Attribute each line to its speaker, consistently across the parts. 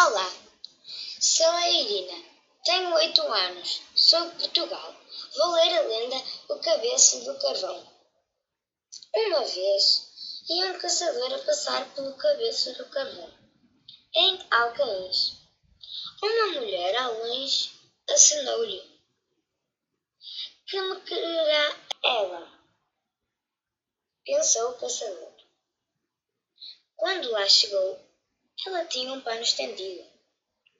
Speaker 1: Olá, sou a Irina, tenho oito anos, sou de Portugal. Vou ler a lenda O Cabeça do Carvão. Uma vez ia um caçador a passar pelo Cabeça do Carvão, em Alcaíns. Uma mulher ao longe acenou-lhe. Que me quererá ela? Pensou o caçador. Quando lá chegou, ela tinha um pano estendido,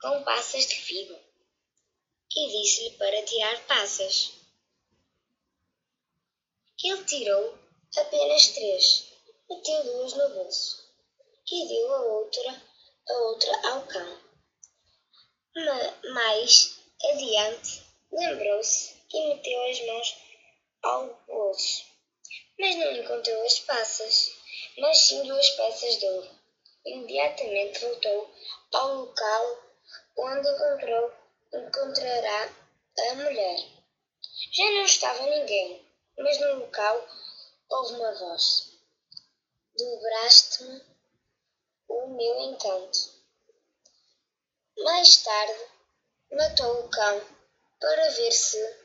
Speaker 1: com passas de figo, e disse-lhe para tirar passas. Ele tirou apenas três, meteu duas no bolso e deu a outra, a outra ao cão. Mais adiante, lembrou-se e meteu as mãos ao bolso, mas não encontrou as passas, mas sim duas peças de ouro imediatamente voltou ao local onde encontrou, encontrará a mulher. Já não estava ninguém, mas no local houve uma voz. Dobraste-me o meu encanto. Mais tarde, matou o cão para ver se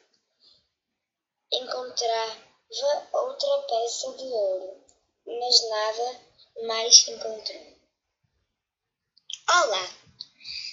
Speaker 1: encontrava outra peça de ouro, mas nada mais encontrou. Olá!